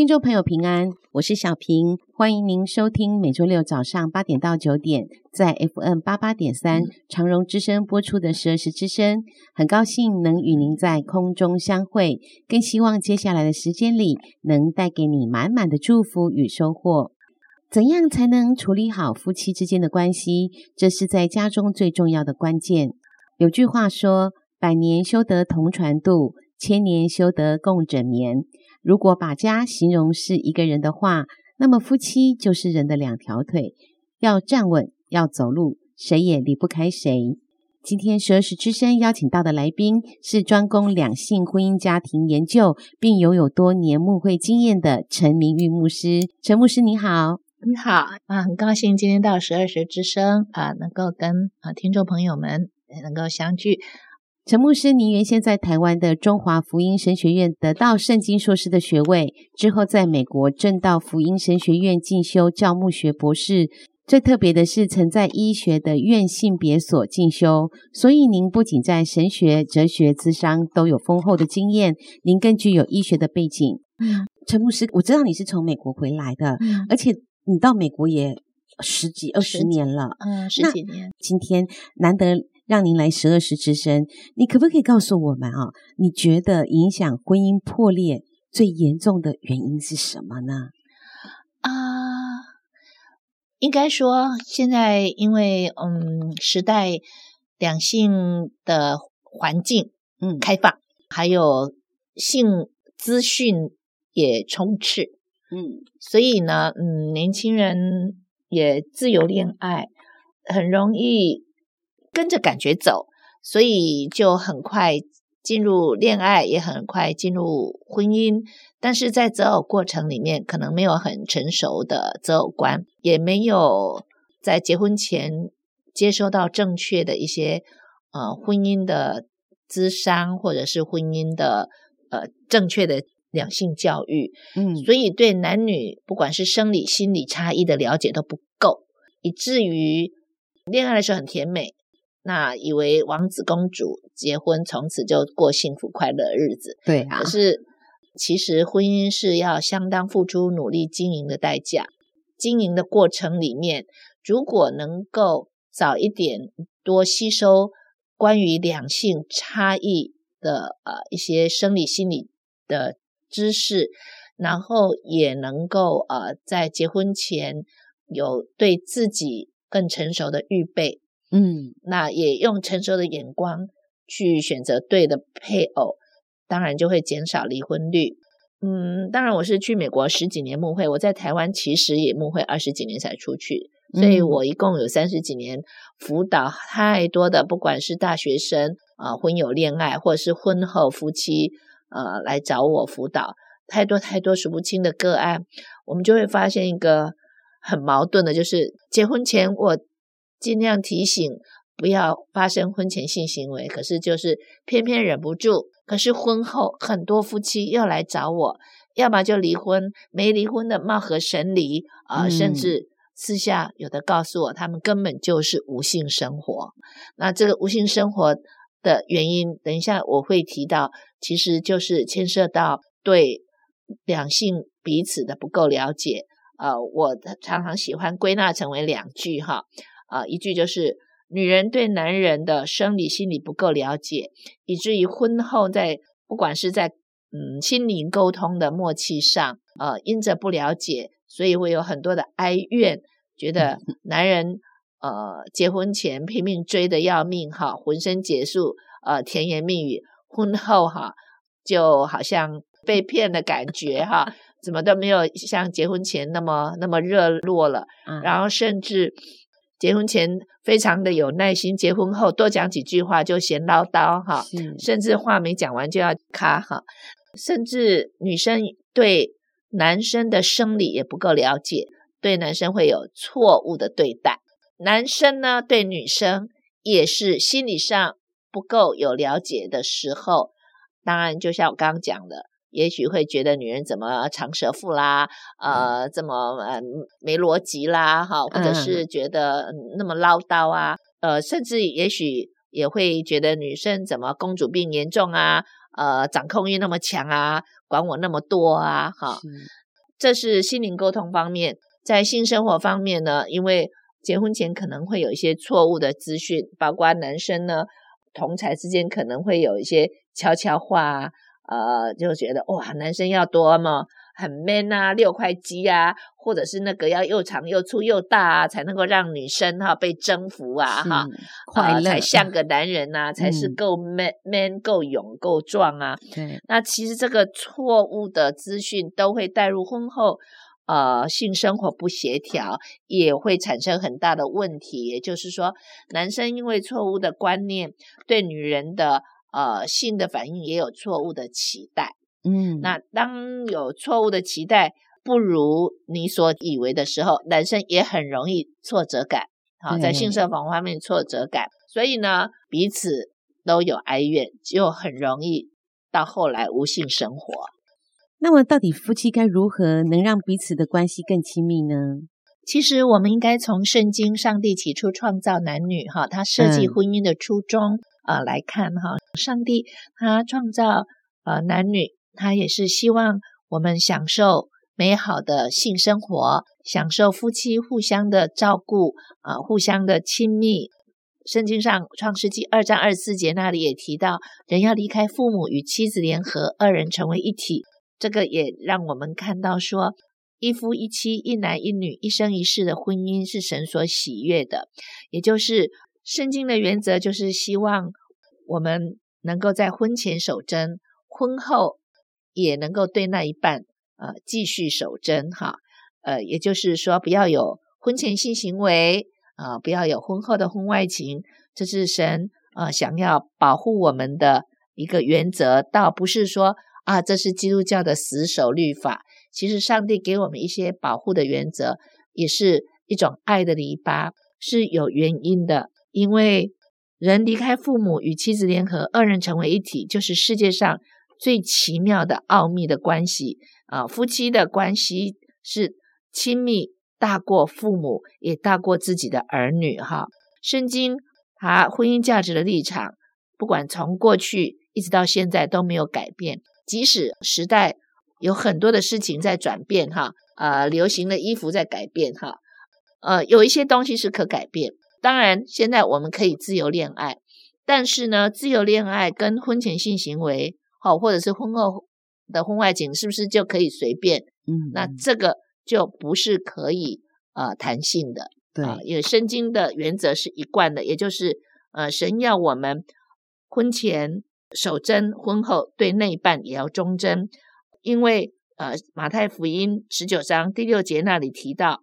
听众朋友平安，我是小平，欢迎您收听每周六早上八点到九点在 FM 八八点三长荣之声播出的十二时之声。很高兴能与您在空中相会，更希望接下来的时间里能带给你满满的祝福与收获。怎样才能处理好夫妻之间的关系？这是在家中最重要的关键。有句话说：“百年修得同船渡，千年修得共枕眠。”如果把家形容是一个人的话，那么夫妻就是人的两条腿，要站稳，要走路，谁也离不开谁。今天十二时之声邀请到的来宾是专攻两性婚姻家庭研究，并拥有多年牧会经验的陈明玉牧师。陈牧师你好，你好啊，很高兴今天到十二时之声啊，能够跟啊听众朋友们能够相聚。陈牧师，您原先在台湾的中华福音神学院得到圣经硕士的学位，之后在美国正道福音神学院进修教牧学博士。最特别的是，曾在医学的院性别所进修，所以您不仅在神学、哲学、智商都有丰厚的经验，您更具有医学的背景。嗯，陈牧师，我知道你是从美国回来的，嗯，而且你到美国也十几二十年了，嗯，十几年。今天难得。让您来十二时之声，你可不可以告诉我们啊？你觉得影响婚姻破裂最严重的原因是什么呢？啊、呃，应该说现在因为嗯时代两性的环境嗯开放，还有性资讯也充斥嗯，所以呢嗯年轻人也自由恋爱，很容易。跟着感觉走，所以就很快进入恋爱，也很快进入婚姻。但是在择偶过程里面，可能没有很成熟的择偶观，也没有在结婚前接收到正确的一些呃婚姻的咨商，或者是婚姻的呃正确的两性教育。嗯，所以对男女不管是生理、心理差异的了解都不够，以至于恋爱的时候很甜美。那以为王子公主结婚，从此就过幸福快乐的日子。对啊，可是其实婚姻是要相当付出努力经营的代价。经营的过程里面，如果能够早一点多吸收关于两性差异的呃一些生理心理的知识，然后也能够呃在结婚前有对自己更成熟的预备。嗯，那也用成熟的眼光去选择对的配偶，当然就会减少离婚率。嗯，当然我是去美国十几年牧会，我在台湾其实也牧会二十几年才出去，所以我一共有三十几年辅导太多的，不管是大学生啊、呃、婚友恋爱，或者是婚后夫妻呃来找我辅导，太多太多数不清的个案，我们就会发现一个很矛盾的，就是结婚前我。尽量提醒不要发生婚前性行为，可是就是偏偏忍不住。可是婚后很多夫妻又来找我，要么就离婚，没离婚的貌合神离啊、呃，甚至私下有的告诉我，他们根本就是无性生活。那这个无性生活的原因，等一下我会提到，其实就是牵涉到对两性彼此的不够了解。呃，我常常喜欢归纳成为两句哈。啊，一句就是女人对男人的生理心理不够了解，以至于婚后在不管是在嗯心灵沟通的默契上，呃，因着不了解，所以会有很多的哀怨，觉得 男人呃结婚前拼命追的要命哈，浑身解数，呃甜言蜜语，婚后哈就好像被骗的感觉哈，怎么都没有像结婚前那么那么热络了，然后甚至。结婚前非常的有耐心，结婚后多讲几句话就嫌唠叨哈，甚至话没讲完就要卡哈，甚至女生对男生的生理也不够了解，对男生会有错误的对待。男生呢对女生也是心理上不够有了解的时候，当然就像我刚刚讲的。也许会觉得女人怎么长舌妇啦，呃，这么呃没逻辑啦，哈，或者是觉得那么唠叨啊，呃，甚至也许也会觉得女生怎么公主病严重啊，呃，掌控欲那么强啊，管我那么多啊，哈，这是心灵沟通方面。在性生活方面呢，因为结婚前可能会有一些错误的资讯，包括男生呢，同侪之间可能会有一些悄悄话啊。呃，就觉得哇，男生要多么很 man 啊，六块肌啊，或者是那个要又长又粗又大啊，才能够让女生哈、啊、被征服啊，哈，快乐、呃、才像个男人呐、啊，嗯、才是够 man man 够勇够壮啊。对，那其实这个错误的资讯都会带入婚后，呃，性生活不协调，也会产生很大的问题。也就是说，男生因为错误的观念，对女人的。呃，性的反应也有错误的期待，嗯，那当有错误的期待不如你所以为的时候，男生也很容易挫折感，好，在性生活方面挫折感，所以呢，彼此都有哀怨，就很容易到后来无性生活。那么，到底夫妻该如何能让彼此的关系更亲密呢？其实，我们应该从圣经上帝起初创造男女，哈，他设计婚姻的初衷。嗯啊，来看哈，上帝他创造呃男女，他也是希望我们享受美好的性生活，享受夫妻互相的照顾啊，互相的亲密。圣经上创世纪二章二十四节那里也提到，人要离开父母与妻子联合，二人成为一体。这个也让我们看到说，一夫一妻，一男一女，一生一世的婚姻是神所喜悦的，也就是。圣经的原则就是希望我们能够在婚前守贞，婚后也能够对那一半呃继续守贞哈，呃，也就是说不要有婚前性行为啊，呃，不要有婚后的婚外情，这是神呃想要保护我们的一个原则，倒不是说啊这是基督教的死守律法，其实上帝给我们一些保护的原则，也是一种爱的篱笆，是有原因的。因为人离开父母与妻子联合，二人成为一体，就是世界上最奇妙的奥秘的关系啊！夫妻的关系是亲密大过父母，也大过自己的儿女哈。圣经它婚姻价值的立场，不管从过去一直到现在都没有改变，即使时代有很多的事情在转变哈，呃，流行的衣服在改变哈，呃，有一些东西是可改变。当然，现在我们可以自由恋爱，但是呢，自由恋爱跟婚前性行为，好，或者是婚后的婚外情，是不是就可以随便？嗯，那这个就不是可以呃弹性的。对，啊，因为圣经的原则是一贯的，也就是呃，神要我们婚前守贞，婚后对那一半也要忠贞，因为呃，马太福音十九章第六节那里提到。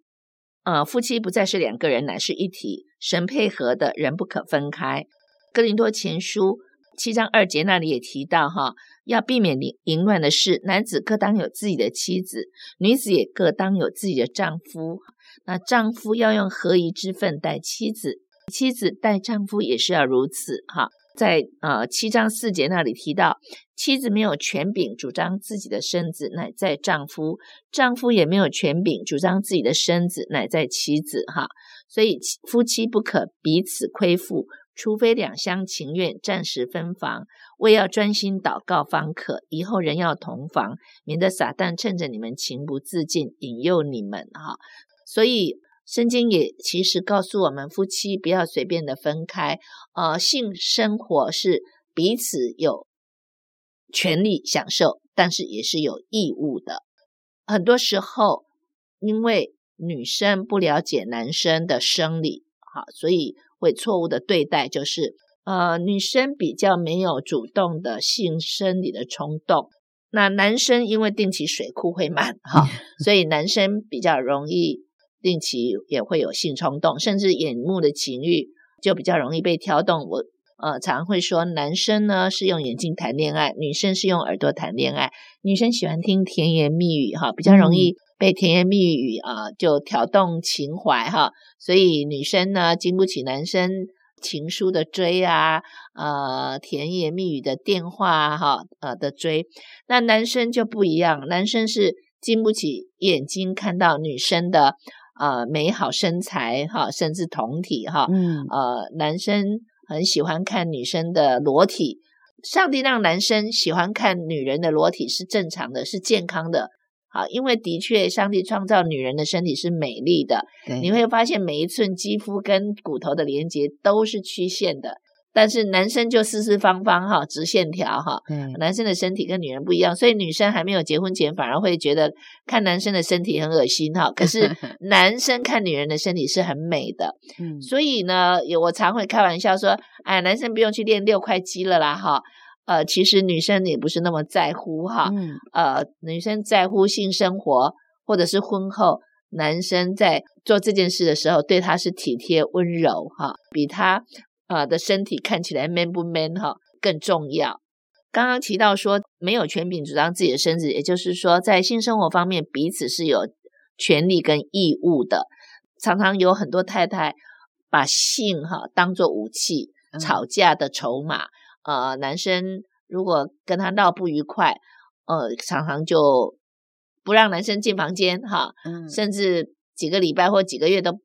呃，夫妻不再是两个人，乃是一体。神配合的人不可分开。哥林多前书七章二节那里也提到，哈，要避免淫淫乱的事。男子各当有自己的妻子，女子也各当有自己的丈夫。那丈夫要用合宜之分待妻子，妻子待丈夫也是要如此，哈。在呃七章四节那里提到，妻子没有权柄主张自己的身子，乃在丈夫；丈夫也没有权柄主张自己的身子，乃在妻子。哈，所以夫妻不可彼此亏负，除非两厢情愿，暂时分房，为要专心祷告方可。以后人要同房，免得撒旦趁着你们情不自禁，引诱你们。哈，所以。圣经也其实告诉我们，夫妻不要随便的分开。呃，性生活是彼此有权利享受，但是也是有义务的。很多时候，因为女生不了解男生的生理，好，所以会错误的对待，就是呃，女生比较没有主动的性生理的冲动。那男生因为定期水库会满，哈，所以男生比较容易。定期也会有性冲动，甚至眼目的情欲就比较容易被挑动。我呃常会说，男生呢是用眼睛谈恋爱，女生是用耳朵谈恋爱。女生喜欢听甜言蜜语，哈，比较容易被甜言蜜语啊就挑动情怀哈，所以女生呢经不起男生情书的追啊，呃甜言蜜语的电话哈呃的追，那男生就不一样，男生是经不起眼睛看到女生的呃美好身材哈，甚至同体哈，嗯呃男生很喜欢看女生的裸体。上帝让男生喜欢看女人的裸体是正常的，是健康的。好，因为的确，上帝创造女人的身体是美丽的。你会发现每一寸肌肤跟骨头的连接都是曲线的。但是男生就四四方方哈，直线条哈。嗯，男生的身体跟女人不一样，所以女生还没有结婚前反而会觉得看男生的身体很恶心哈。可是 男生看女人的身体是很美的。嗯，所以呢，我常会开玩笑说，哎，男生不用去练六块肌了啦哈。呃，其实女生也不是那么在乎哈。嗯，呃，女生在乎性生活，或者是婚后男生在做这件事的时候，对她是体贴温柔哈，比他。啊、呃、的身体看起来 man 不 man 哈更重要。刚刚提到说没有权柄主张自己的身子，也就是说在性生活方面彼此是有权利跟义务的。常常有很多太太把性哈当作武器，吵架的筹码。嗯、呃，男生如果跟他闹不愉快，呃，常常就不让男生进房间哈，嗯、甚至几个礼拜或几个月都。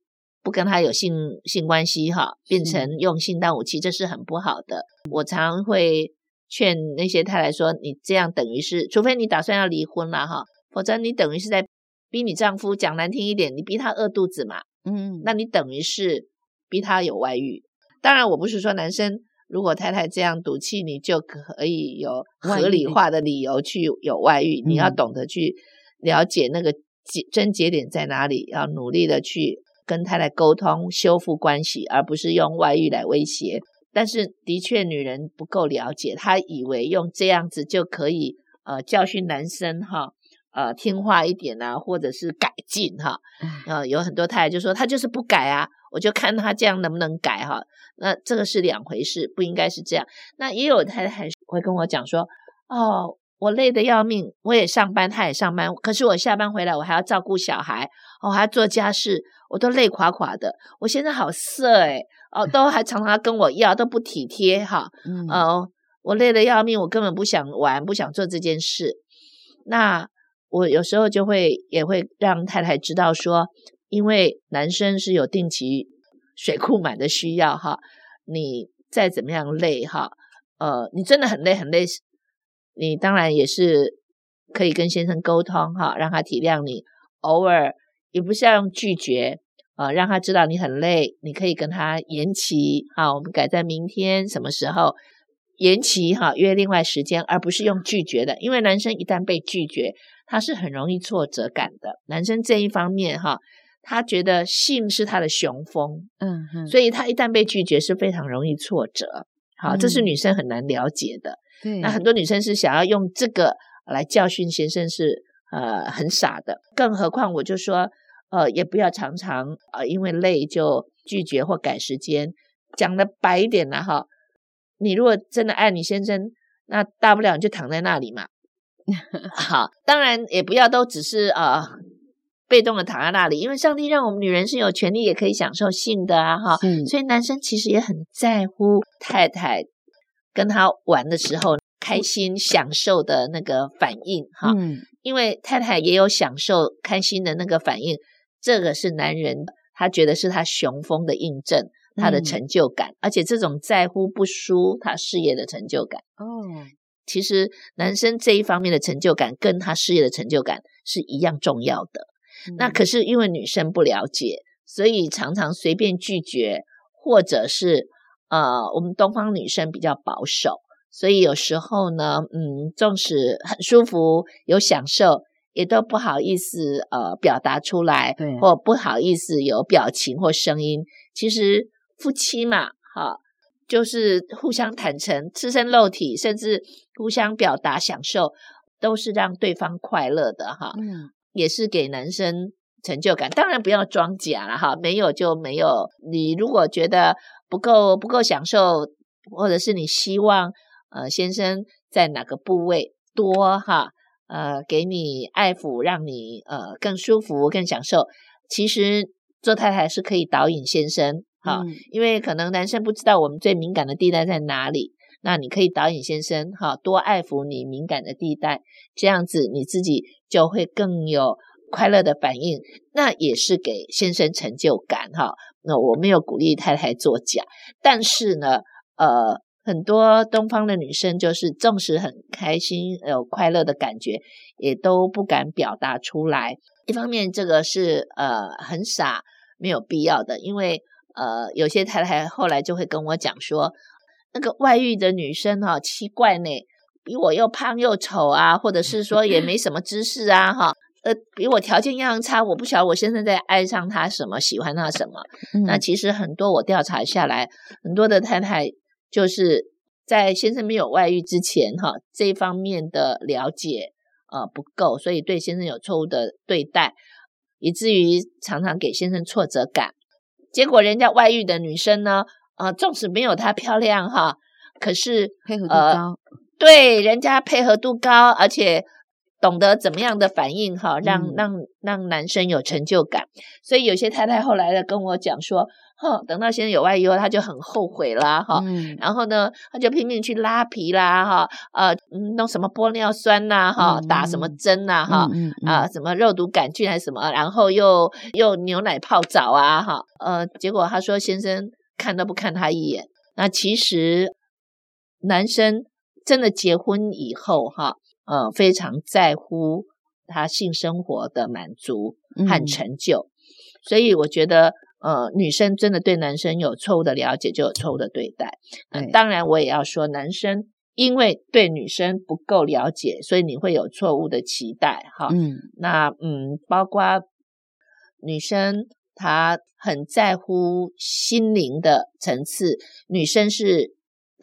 不跟他有性性关系哈，变成用性当武器，这是很不好的。我常会劝那些太太说：“你这样等于是，除非你打算要离婚了哈，否则你等于是在逼你丈夫，讲难听一点，你逼他饿肚子嘛。嗯，那你等于是逼他有外遇。当然，我不是说男生如果太太这样赌气，你就可以有合理化的理由去有外遇。你要懂得去了解那个节症结点在哪里，要努力的去。”跟太太沟通，修复关系，而不是用外遇来威胁。但是，的确，女人不够了解，她以为用这样子就可以，呃，教训男生哈，呃，听话一点啊，或者是改进哈。呃，有很多太太就说，她就是不改啊，我就看他这样能不能改哈。那这个是两回事，不应该是这样。那也有太太会跟我讲说，哦。我累得要命，我也上班，他也上班，可是我下班回来，我还要照顾小孩，我还要做家事，我都累垮垮的。我现在好色诶，哦，都还常常跟我要，都不体贴哈。嗯，哦，我累得要命，我根本不想玩，不想做这件事。那我有时候就会也会让太太知道说，因为男生是有定期水库满的需要哈，你再怎么样累哈，呃，你真的很累很累。你当然也是可以跟先生沟通哈，让他体谅你。偶尔也不是要用拒绝啊、让他知道你很累，你可以跟他延期哈，我们改在明天什么时候延期哈，约另外时间，而不是用拒绝的。因为男生一旦被拒绝，他是很容易挫折感的。男生这一方面哈，他觉得性是他的雄风，嗯哼，所以他一旦被拒绝是非常容易挫折。好，这是女生很难了解的。对那很多女生是想要用这个来教训先生是，呃很傻的。更何况我就说，呃，也不要常常呃因为累就拒绝或改时间。讲的白一点啦哈，你如果真的爱你先生，那大不了你就躺在那里嘛。好，当然也不要都只是呃被动的躺在那里，因为上帝让我们女人是有权利也可以享受性的啊哈。所以男生其实也很在乎太太。跟他玩的时候，开心享受的那个反应，哈，嗯，因为太太也有享受开心的那个反应，这个是男人他觉得是他雄风的印证，他的成就感，嗯，而且这种在乎不输他事业的成就感。哦，其实男生这一方面的成就感跟他事业的成就感是一样重要的。嗯，那可是因为女生不了解，所以常常随便拒绝，或者是。呃，我们东方女生比较保守，所以有时候呢，嗯，纵使很舒服、有享受，也都不好意思呃表达出来，对，或不好意思有表情或声音。其实夫妻嘛，哈，就是互相坦诚、赤身露体，甚至互相表达享受，都是让对方快乐的哈。嗯，也是给男生成就感。当然不要装假了哈，没有就没有。你如果觉得。不够不够享受，或者是你希望呃先生在哪个部位多哈呃给你爱抚，让你呃更舒服、更享受。其实做太太是可以导引先生，哈、嗯，因为可能男生不知道我们最敏感的地带在哪里，那你可以导引先生，哈，多爱抚你敏感的地带，这样子你自己就会更有快乐的反应，那也是给先生成就感，哈。那我没有鼓励太太作假，但是呢，呃，很多东方的女生就是纵使很开心、有快乐的感觉，也都不敢表达出来。一方面，这个是呃很傻，没有必要的，因为呃有些太太后来就会跟我讲说，那个外遇的女生哈，奇怪呢，比我又胖又丑啊，或者是说也没 什么知识啊，哈。呃，比我条件样差，我不晓得我现在在爱上他什么，喜欢他什么。嗯、那其实很多我调查下来，很多的太太就是在先生没有外遇之前，哈，这一方面的了解呃不够，所以对先生有错误的对待，以至于常常给先生挫折感。结果人家外遇的女生呢，呃，纵使没有她漂亮哈，可是配合度高，呃，对，人家配合度高，而且。懂得怎么样的反应哈，让让让男生有成就感。所以有些太太后来的跟我讲说，哼，等到先生有外遇后，她就很后悔啦哈。然后呢，她就拼命去拉皮啦哈，呃，弄什么玻尿酸呐哈，打什么针呐哈，啊，什么肉毒杆菌还是什么，然后又又牛奶泡澡啊哈，呃，结果他说先生看都不看他一眼。那其实男生真的结婚以后哈。呃，非常在乎他性生活的满足和成就，嗯、所以我觉得，呃，女生真的对男生有错误的了解，就有错误的对待。嗯、呃，当然我也要说，男生因为对女生不够了解，所以你会有错误的期待。哈，嗯，那嗯，包括女生她很在乎心灵的层次，女生是。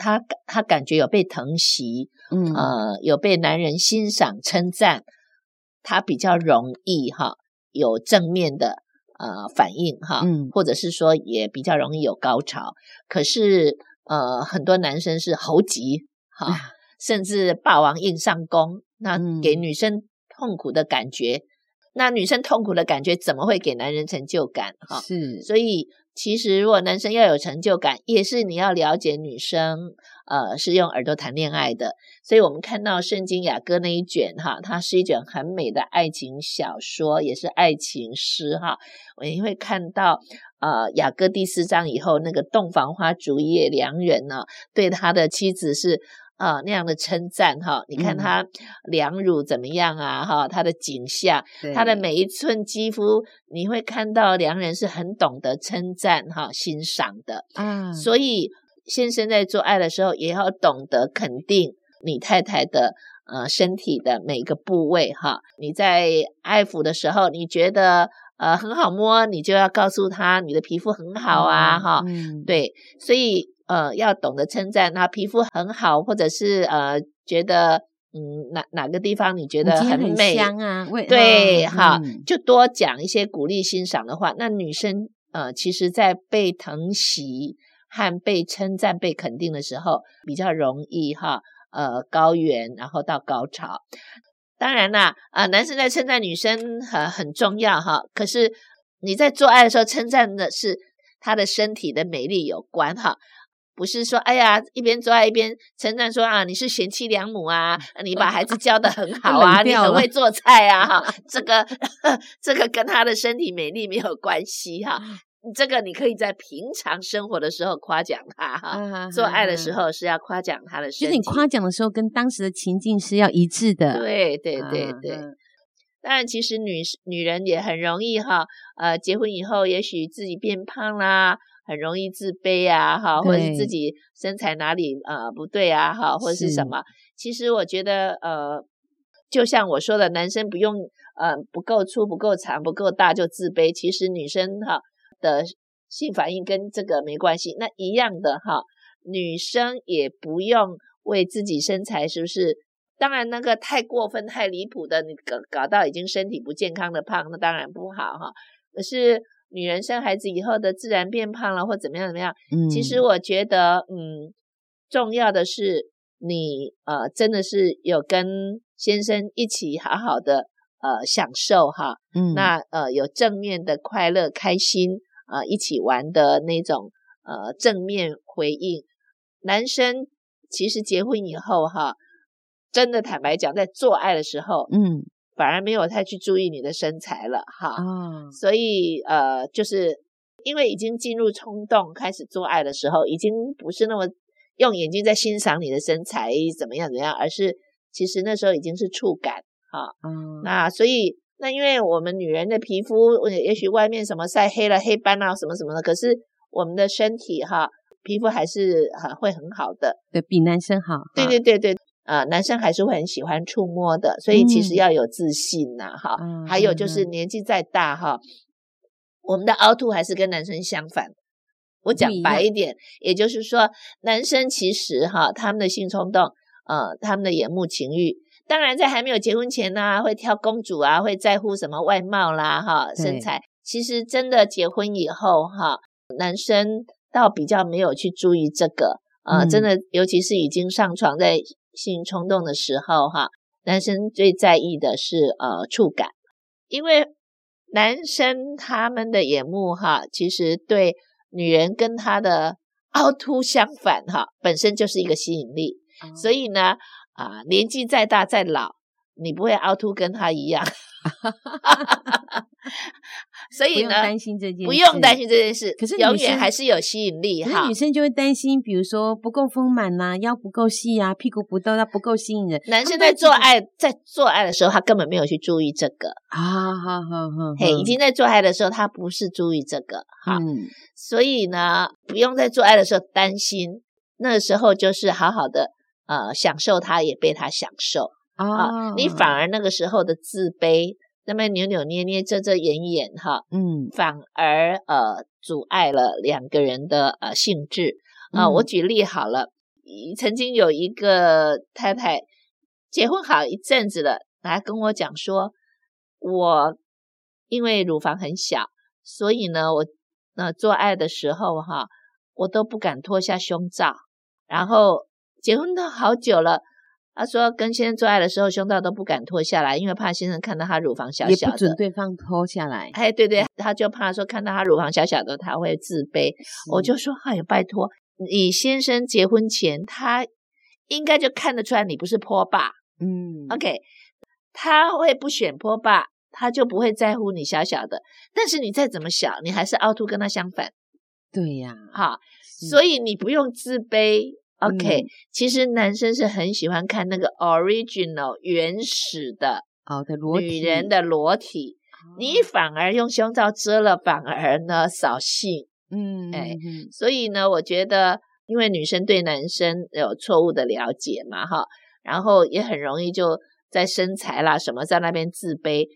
他他感觉有被疼惜，嗯，呃，有被男人欣赏称赞，她比较容易哈有正面的呃反应哈，嗯，或者是说也比较容易有高潮。可是呃，很多男生是猴急哈，嗯、甚至霸王硬上弓，那给女生痛苦的感觉，嗯、那女生痛苦的感觉怎么会给男人成就感哈？是，所以。其实，如果男生要有成就感，也是你要了解女生，呃，是用耳朵谈恋爱的。所以，我们看到圣经雅歌那一卷，哈，它是一卷很美的爱情小说，也是爱情诗，哈。我也会看到，呃，雅歌第四章以后，那个洞房花烛夜良人呢，对他的妻子是。啊、呃，那样的称赞哈，你看他两乳怎么样啊？哈、嗯，他的景象，他的每一寸肌肤，你会看到良人是很懂得称赞哈、欣赏的啊。所以先生在做爱的时候，也要懂得肯定你太太的呃身体的每个部位哈。你在爱抚的时候，你觉得呃很好摸，你就要告诉他你的皮肤很好啊哈。嗯，对，所以。呃，要懂得称赞，他皮肤很好，或者是呃，觉得嗯哪哪个地方你觉得很美很香啊？对，哈、嗯，就多讲一些鼓励欣赏的话。那女生呃，其实在被疼惜和被称赞、被肯定的时候，比较容易哈，呃，高原，然后到高潮。当然啦，啊、呃，男生在称赞女生很很重要哈，可是你在做爱的时候称赞的是她的身体的美丽有关哈。不是说，哎呀，一边做爱一边称赞说啊，你是贤妻良母啊，你把孩子教得很 好啊，你很会做菜啊，哈，这个这个跟她的身体美丽没有关系哈，这个你可以在平常生活的时候夸奖他哈，做爱的时候是要夸奖他的身体，就是你夸奖的时候跟当时的情境是要一致的，对对对对。当然，其实女女人也很容易哈，呃，结婚以后也许自己变胖啦。很容易自卑啊，哈，或者是自己身材哪里呃不对啊，哈，或者是什么？其实我觉得，呃，就像我说的，男生不用呃不够粗、不够长、不够大就自卑。其实女生哈的性反应跟这个没关系。那一样的哈，女生也不用为自己身材是不是？当然，那个太过分、太离谱的，你搞搞到已经身体不健康的胖，那当然不好哈。可是。女人生孩子以后的自然变胖了，或怎么样怎么样？嗯，其实我觉得，嗯，重要的是你呃真的是有跟先生一起好好的呃享受哈，嗯，那呃有正面的快乐开心啊、呃，一起玩的那种呃正面回应。男生其实结婚以后哈，真的坦白讲，在做爱的时候，嗯，反而没有太去注意你的身材了哈，哦，所以呃就是因为已经进入冲动开始做爱的时候，已经不是那么。用眼睛在欣赏你的身材怎么样怎么样，而是其实那时候已经是触感哈，嗯，那所以那因为我们女人的皮肤，也许外面什么晒黑了黑斑啊什么什么的，可是我们的身体哈皮肤还是很会很好的，对，比男生好，对对对对，啊、呃，男生还是会很喜欢触摸的，所以其实要有自信呐哈，嗯、还有就是年纪再大哈，我们的凹凸还是跟男生相反。我讲白一点，也就是说，男生其实哈，他们的性冲动，呃，他们的眼目情欲，当然在还没有结婚前呢、啊，会挑公主啊，会在乎什么外貌啦，哈，身材。其实真的结婚以后哈，男生倒比较没有去注意这个，呃，嗯、真的，尤其是已经上床在性冲动的时候哈，男生最在意的是呃触感，因为男生他们的眼目哈，其实对。女人跟她的凹凸相反，哈，本身就是一个吸引力，嗯、所以呢，啊，年纪再大再老，你不会凹凸跟他一样。所以呢，不用担心这件事，不用担心这件事。可是永远还是有吸引力哈。女生就会担心，比如说不够丰满呐，腰不够细啊，屁股不够，它不够吸引人。男生在做爱，在做爱的时候，他根本没有去注意这个啊，好好好，嘿，已经在做爱的时候，他不是注意这个哈。嗯，所以呢，不用在做爱的时候担心，那个时候就是好好的呃享受，他也被他享受。啊，你反而那个时候的自卑，那么扭扭捏捏、遮遮掩掩，哈，嗯，反而呃阻碍了两个人的呃兴致啊。我举例好了，曾经有一个太太结婚好一阵子了，来跟我讲说，我因为乳房很小，所以呢，我那做爱的时候哈，我都不敢脱下胸罩，然后结婚都好久了。他说跟先生做爱的时候，胸罩都不敢脱下来，因为怕先生看到他乳房小小的，也不准对方脱下来。哎，对对，他就怕说看到他乳房小小的，他会自卑。我就说，哎呀，拜托，你先生结婚前，他应该就看得出来你不是波霸。嗯，OK，他会不选波霸，他就不会在乎你小小的。但是你再怎么小，你还是凹凸跟他相反。对呀，好，是所以你不用自卑。OK，、嗯、其实男生是很喜欢看那个 original 原始的哦的裸体，女人的裸体，哦、你反而用胸罩遮了，反而呢扫兴。嗯，哎，嗯、所以呢，我觉得，因为女生对男生有错误的了解嘛，哈，然后也很容易就在身材啦什么在那边自卑。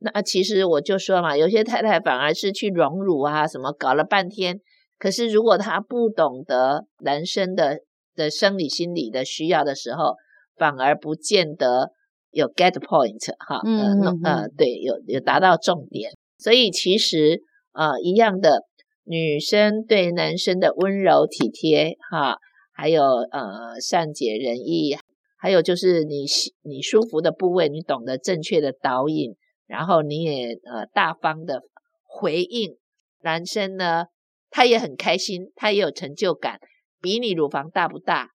那其实我就说嘛，有些太太反而是去荣辱啊什么，搞了半天，可是如果她不懂得男生的。的生理心理的需要的时候，反而不见得有 get point 哈，嗯嗯呃，对，有有达到重点，所以其实呃一样的，女生对男生的温柔体贴哈，还有呃善解人意，还有就是你你舒服的部位，你懂得正确的导引，然后你也呃大方的回应，男生呢他也很开心，他也有成就感。比你乳房大不大，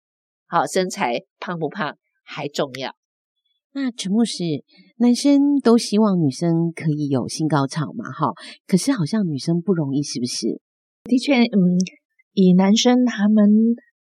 好，身材胖不胖还重要。那陈牧师，男生都希望女生可以有性高潮嘛？哈，可是好像女生不容易，是不是？的确，嗯，以男生他们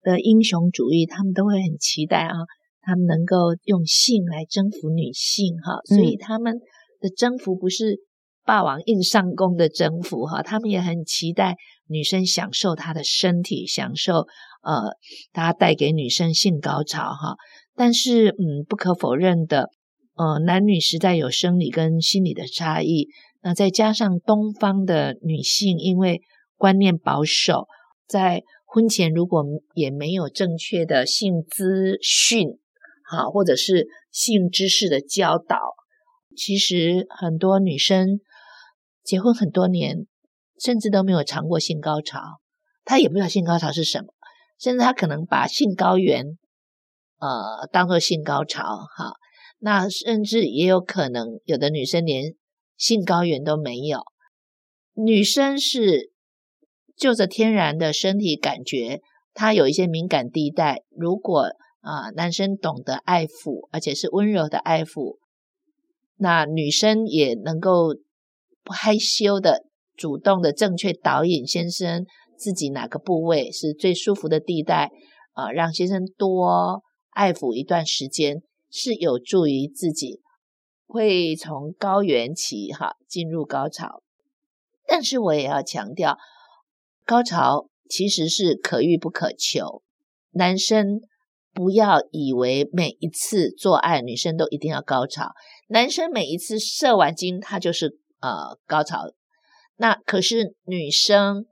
的英雄主义，他们都会很期待啊，他们能够用性来征服女性，哈，所以他们的征服不是霸王硬上弓的征服，哈，他们也很期待。女生享受她的身体，享受呃，她带给女生性高潮哈。但是嗯，不可否认的，呃，男女实在有生理跟心理的差异。那再加上东方的女性，因为观念保守，在婚前如果也没有正确的性资讯，哈，或者是性知识的教导，其实很多女生结婚很多年。甚至都没有尝过性高潮，他也不知道性高潮是什么，甚至他可能把性高原呃当做性高潮哈。那甚至也有可能有的女生连性高原都没有。女生是就着天然的身体感觉，她有一些敏感地带。如果啊、男生懂得爱抚，而且是温柔的爱抚，那女生也能够不害羞的、主动的、正确导引先生自己哪个部位是最舒服的地带啊、让先生多爱抚一段时间，是有助于自己会从高原期哈进入高潮。但是我也要强调，高潮其实是可遇不可求。男生不要以为每一次做爱，女生都一定要高潮。男生每一次射完精，他就是呃高潮。那可是女生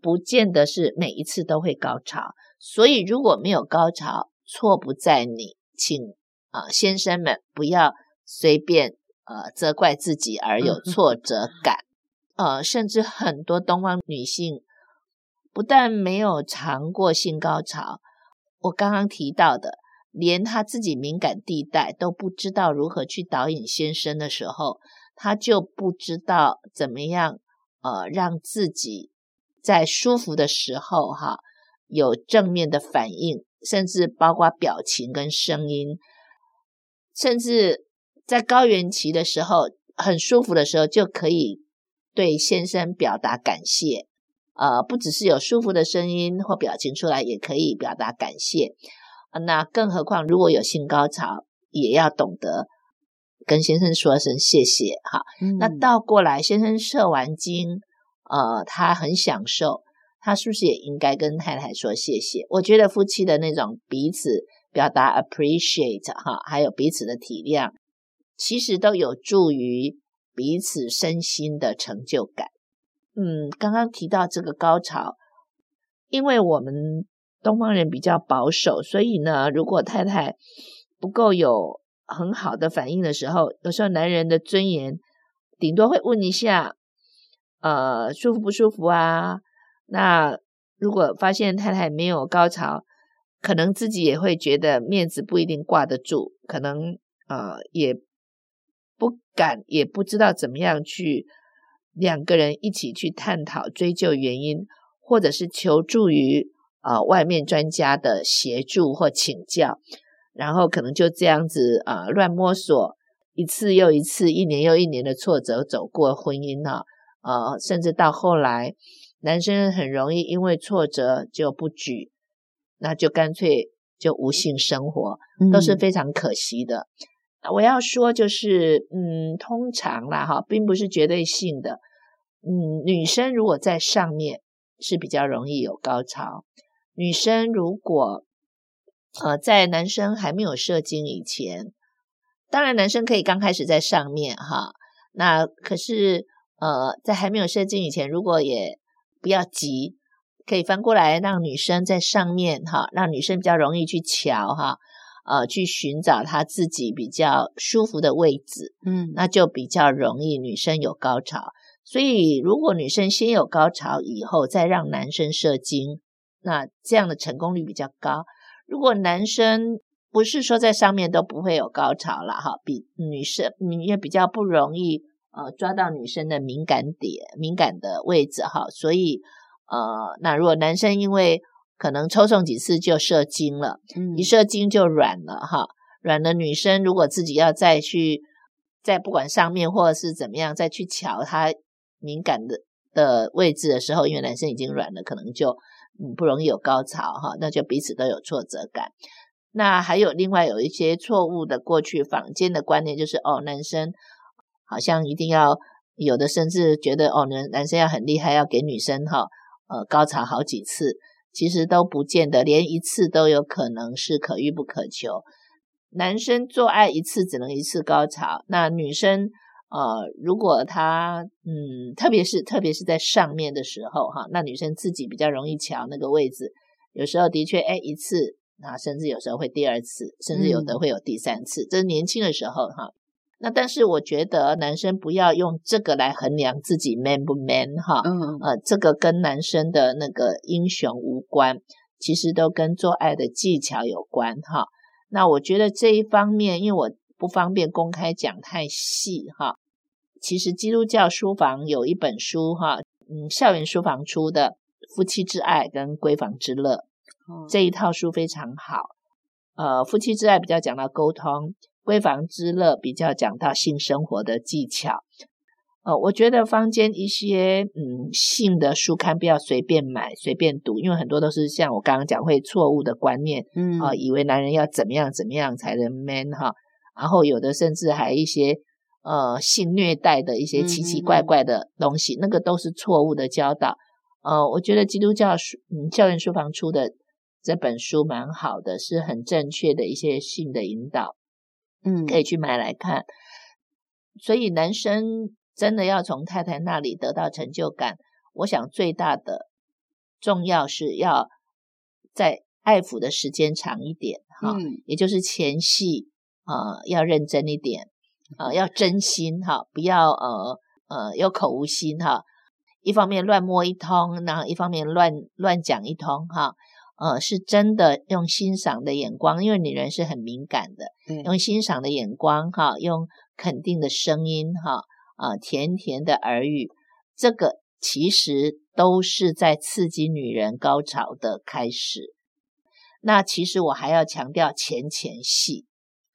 不见得是每一次都会高潮。所以如果没有高潮，错不在你，请啊、呃、先生们不要随便呃责怪自己而有挫折感。呃，甚至很多东方女性不但没有尝过性高潮，我刚刚提到的，连她自己敏感地带都不知道如何去导引先生的时候，他就不知道怎么样呃让自己在舒服的时候哈有正面的反应，甚至包括表情跟声音，甚至在高原期的时候很舒服的时候就可以。对先生表达感谢，呃，不只是有舒服的声音或表情出来，也可以表达感谢。那更何况如果有性高潮，也要懂得跟先生说声谢谢哈。嗯、那倒过来，先生射完精，呃，他很享受，他是不是也应该跟太太说谢谢？我觉得夫妻的那种彼此表达 appreciate 哈，还有彼此的体谅，其实都有助于。彼此身心的成就感。嗯，刚刚提到这个高潮，因为我们东方人比较保守，所以呢，如果太太不够有很好的反应的时候，有时候男人的尊严顶多会问一下，呃，舒服不舒服啊？那如果发现太太没有高潮，可能自己也会觉得面子不一定挂得住，可能呃也。不敢，也不知道怎么样去两个人一起去探讨、追究原因，或者是求助于啊、外面专家的协助或请教，然后可能就这样子啊、呃、乱摸索，一次又一次，一年又一年的挫折走过婚姻啊，呃，甚至到后来，男生很容易因为挫折就不举，那就干脆就无性生活，都是非常可惜的。嗯我要说，就是嗯，通常啦哈，并不是绝对性的。嗯，女生如果在上面是比较容易有高潮。女生如果呃在男生还没有射精以前，当然男生可以刚开始在上面哈。那可是呃在还没有射精以前，如果也不要急，可以翻过来让女生在上面哈，让女生比较容易去瞧哈。呃，去寻找她自己比较舒服的位置，嗯，那就比较容易女生有高潮。所以，如果女生先有高潮以后再让男生射精，那这样的成功率比较高。如果男生不是说在上面都不会有高潮了哈，比女生也比较不容易呃抓到女生的敏感点、敏感的位置哈。所以呃，那如果男生因为可能抽送几次就射精了，嗯，一射精就软了哈，软了女生如果自己要再去，在不管上面或者是怎么样再去瞧她敏感的的位置的时候，因为男生已经软了，可能就嗯不容易有高潮哈，那就彼此都有挫折感。那还有另外有一些错误的过去坊间的观念，就是哦，男生好像一定要有的，甚至觉得哦，男男生要很厉害，要给女生哈呃高潮好几次。其实都不见得，连一次都有可能是可遇不可求。男生做爱一次只能一次高潮，那女生呃，如果他嗯，特别是特别是在上面的时候哈，那女生自己比较容易瞧那个位置，有时候的确哎一次啊，甚至有时候会第二次，甚至有的会有第三次，嗯、这是年轻的时候哈。那但是我觉得男生不要用这个来衡量自己 man 不 man 哈，嗯，呃，这个跟男生的那个英雄无关，其实都跟做爱的技巧有关哈。那我觉得这一方面，因为我不方便公开讲太细哈。其实基督教书房有一本书哈，嗯，校园书房出的《夫妻之爱》跟《闺房之乐》这一套书非常好。呃，《夫妻之爱》比较讲到沟通，《闺房之乐》比较讲到性生活的技巧。呃，我觉得坊间一些嗯性的书刊不要随便买、随便读，因为很多都是像我刚刚讲会错误的观念，嗯啊、呃，以为男人要怎么样怎么样才能 man 哈，然后有的甚至还一些呃性虐待的一些奇奇怪怪的东西，嗯、那个都是错误的教导。呃，我觉得基督教书嗯教员书房出的这本书蛮好的，是很正确的一些性的引导，嗯，可以去买来看。所以男生。真的要从太太那里得到成就感，我想最大的重要是要在爱抚的时间长一点哈，嗯、也就是前戏啊、呃、要认真一点啊、呃，要真心哈，不要呃呃有口无心哈，一方面乱摸一通，然后一方面乱乱讲一通哈，呃是真的用欣赏的眼光，因为女人是很敏感的，嗯、用欣赏的眼光哈，用肯定的声音哈。啊，甜甜的耳语，这个其实都是在刺激女人高潮的开始。那其实我还要强调前前戏，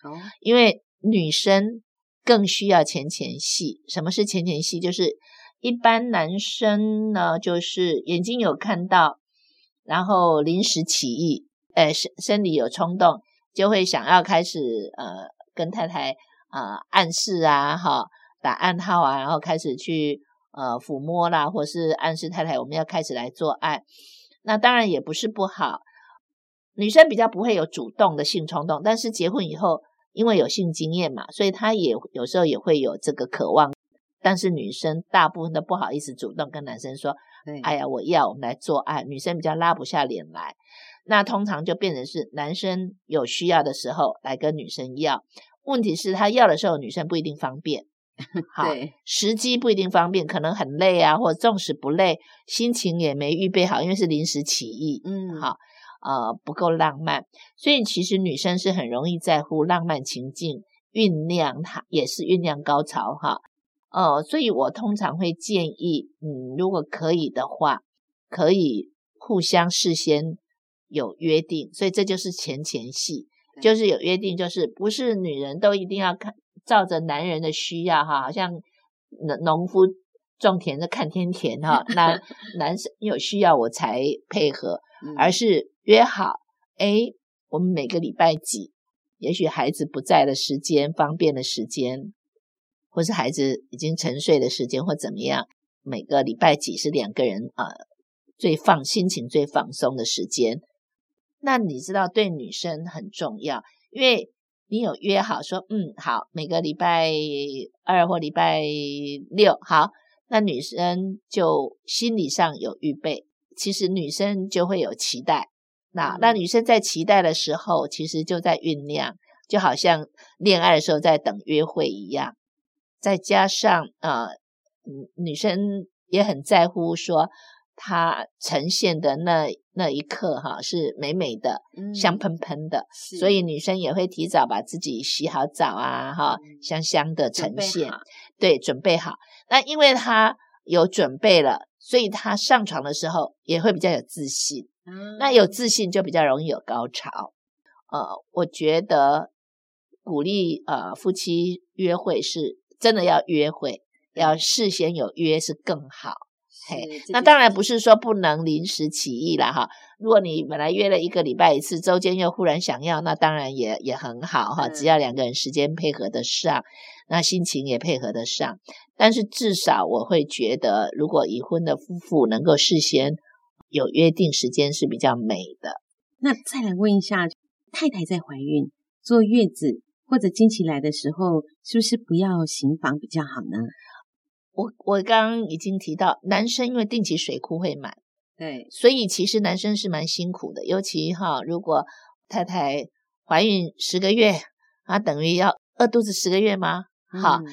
哦，因为女生更需要前前戏。什么是前前戏？就是一般男生呢，就是眼睛有看到，然后临时起意，呃，生生理有冲动，就会想要开始呃跟太太啊、呃、暗示啊，哈。打暗号啊，然后开始去呃抚摸啦，或是暗示太太我们要开始来做爱。那当然也不是不好，女生比较不会有主动的性冲动，但是结婚以后，因为有性经验嘛，所以他也有时候也会有这个渴望。但是女生大部分都不好意思主动跟男生说：“对哎呀，我要我们来做爱。”女生比较拉不下脸来，那通常就变成是男生有需要的时候来跟女生要。问题是，他要的时候，女生不一定方便。好，对时机不一定方便，可能很累啊，或者纵使不累，心情也没预备好，因为是临时起意，嗯，好，呃，不够浪漫，所以其实女生是很容易在乎浪漫情境酝酿，它也是酝酿高潮哈，呃，所以我通常会建议，嗯，如果可以的话，可以互相事先有约定，所以这就是前前戏，就是有约定，就是不是女人都一定要看。照着男人的需要哈，好像农农夫种田的看天田哈，男男生有需要我才配合，而是约好，诶，我们每个礼拜几，也许孩子不在的时间，方便的时间，或是孩子已经沉睡的时间，或怎么样，每个礼拜几是两个人啊、最放心情最放松的时间。那你知道，对女生很重要，因为。你有约好说，嗯，好，每个礼拜二或礼拜六，好，那女生就心理上有预备，其实女生就会有期待。那那女生在期待的时候，其实就在酝酿，就好像恋爱的时候在等约会一样。再加上啊，呃，女生也很在乎说。她呈现的那那一刻，哈，是美美的，嗯、香喷喷的，所以女生也会提早把自己洗好澡啊，哈、嗯，香香的呈现，对，准备好。那因为她有准备了，所以她上床的时候也会比较有自信。嗯、那有自信就比较容易有高潮。呃，我觉得鼓励呃夫妻约会是真的要约会，嗯、要事先有约是更好。嘿，那当然不是说不能临时起意了哈。如果你本来约了一个礼拜一次，周间又忽然想要，那当然也也很好哈。只要两个人时间配合得上，那心情也配合得上。但是至少我会觉得，如果已婚的夫妇能够事先有约定时间是比较美的。那再来问一下，太太在怀孕、坐月子或者经期来的时候，是不是不要行房比较好呢？我我刚刚已经提到，男生因为定期水库会满，对，所以其实男生是蛮辛苦的。尤其哈，如果太太怀孕十个月，啊，等于要饿肚子十个月吗？好，嗯、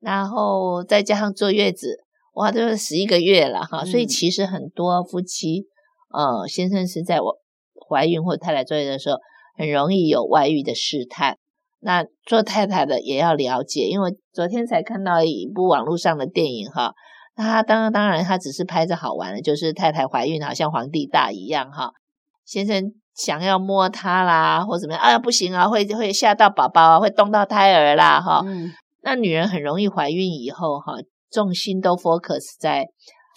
然后再加上坐月子，哇，都是十一个月了哈。所以其实很多夫妻，呃，先生是在我怀孕或太太坐月的时候，很容易有外遇的试探。那做太太的也要了解，因为昨天才看到一部网络上的电影哈，那他当然当然他只是拍着好玩的，就是太太怀孕好像皇帝大一样哈，先生想要摸她啦或怎么样，啊不行啊，会会吓到宝宝啊，会动到胎儿啦哈。嗯、那女人很容易怀孕以后哈，重心都 focus 在。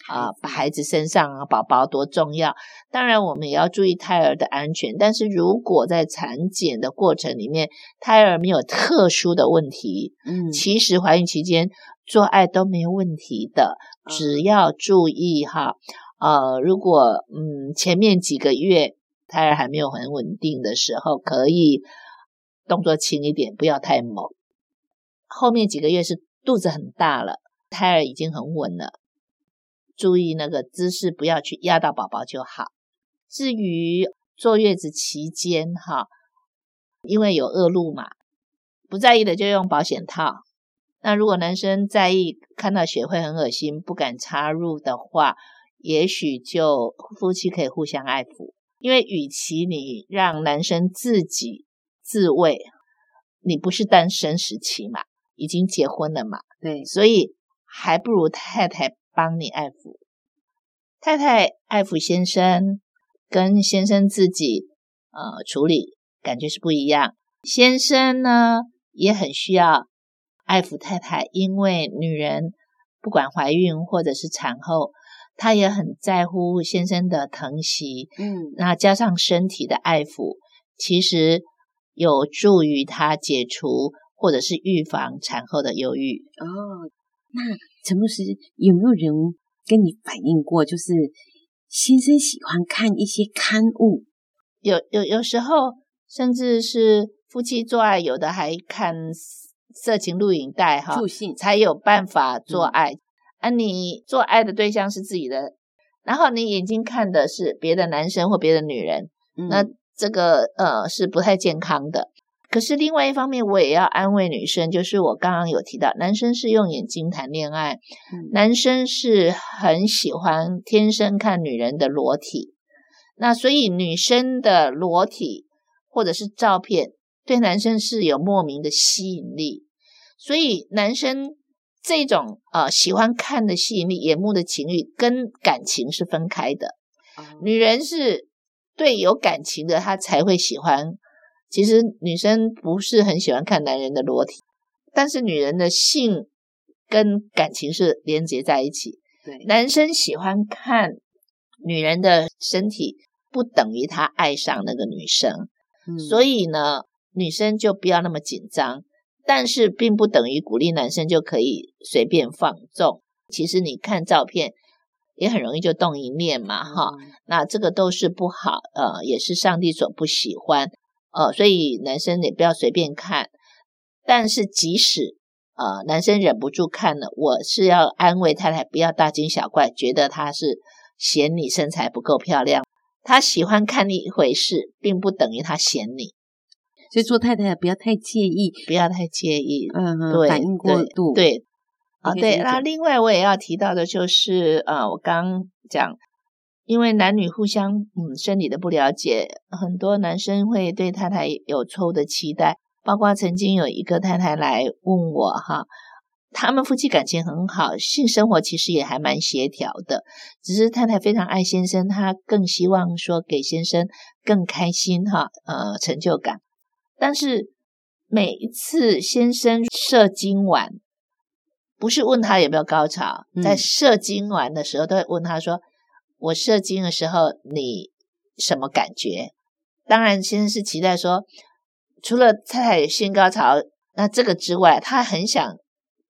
啊，把孩子身上啊，宝宝多重要！当然，我们也要注意胎儿的安全。但是如果在产检的过程里面，胎儿没有特殊的问题，嗯，其实怀孕期间做爱都没有问题的，只要注意哈。呃，如果嗯前面几个月胎儿还没有很稳定的时候，可以动作轻一点，不要太猛。后面几个月是肚子很大了，胎儿已经很稳了。注意那个姿势，不要去压到宝宝就好。至于坐月子期间，哈，因为有恶露嘛，不在意的就用保险套。那如果男生在意，看到血会很恶心，不敢插入的话，也许就夫妻可以互相爱抚。因为与其你让男生自己自慰，你不是单身时期嘛，已经结婚了嘛，对，所以还不如太太。帮你爱抚太太，爱抚先生，跟先生自己呃处理感觉是不一样。先生呢也很需要爱抚太太，因为女人不管怀孕或者是产后，她也很在乎先生的疼惜。嗯，那加上身体的爱抚，其实有助于她解除或者是预防产后的忧郁。哦。那陈牧师有没有人跟你反映过，就是先生喜欢看一些刊物，有有有时候甚至是夫妻做爱，有的还看色情录影带哈，助兴才有办法做爱。嗯、啊，你做爱的对象是自己的，然后你眼睛看的是别的男生或别的女人，嗯、那这个呃是不太健康的。可是另外一方面，我也要安慰女生，就是我刚刚有提到，男生是用眼睛谈恋爱，嗯、男生是很喜欢天生看女人的裸体，那所以女生的裸体或者是照片对男生是有莫名的吸引力，所以男生这种呃喜欢看的吸引力、眼目的情欲跟感情是分开的，嗯、女人是对有感情的，她才会喜欢。其实女生不是很喜欢看男人的裸体，但是女人的性跟感情是连接在一起。对，男生喜欢看女人的身体，不等于他爱上那个女生。嗯，所以呢，女生就不要那么紧张，但是并不等于鼓励男生就可以随便放纵。其实你看照片也很容易就动一念嘛，哈，嗯，那这个都是不好，呃，也是上帝所不喜欢。呃，所以男生也不要随便看，但是即使呃男生忍不住看了，我是要安慰太太，不要大惊小怪，觉得他是嫌你身材不够漂亮，他喜欢看你一回事，并不等于他嫌你。所以做太太不要太介意，不要太介意，嗯，对，反应过度，对，啊，对。那另外我也要提到的就是，呃，我刚讲。因为男女互相嗯生理的不了解，很多男生会对太太有错误的期待。包括曾经有一个太太来问我哈，他们夫妻感情很好，性生活其实也还蛮协调的，只是太太非常爱先生，她更希望说给先生更开心哈，呃成就感。但是每一次先生射精完，不是问他有没有高潮，在射精完的时候都会问他说。我射精的时候，你什么感觉？当然，先生是期待说，除了太太性高潮，那这个之外，他很想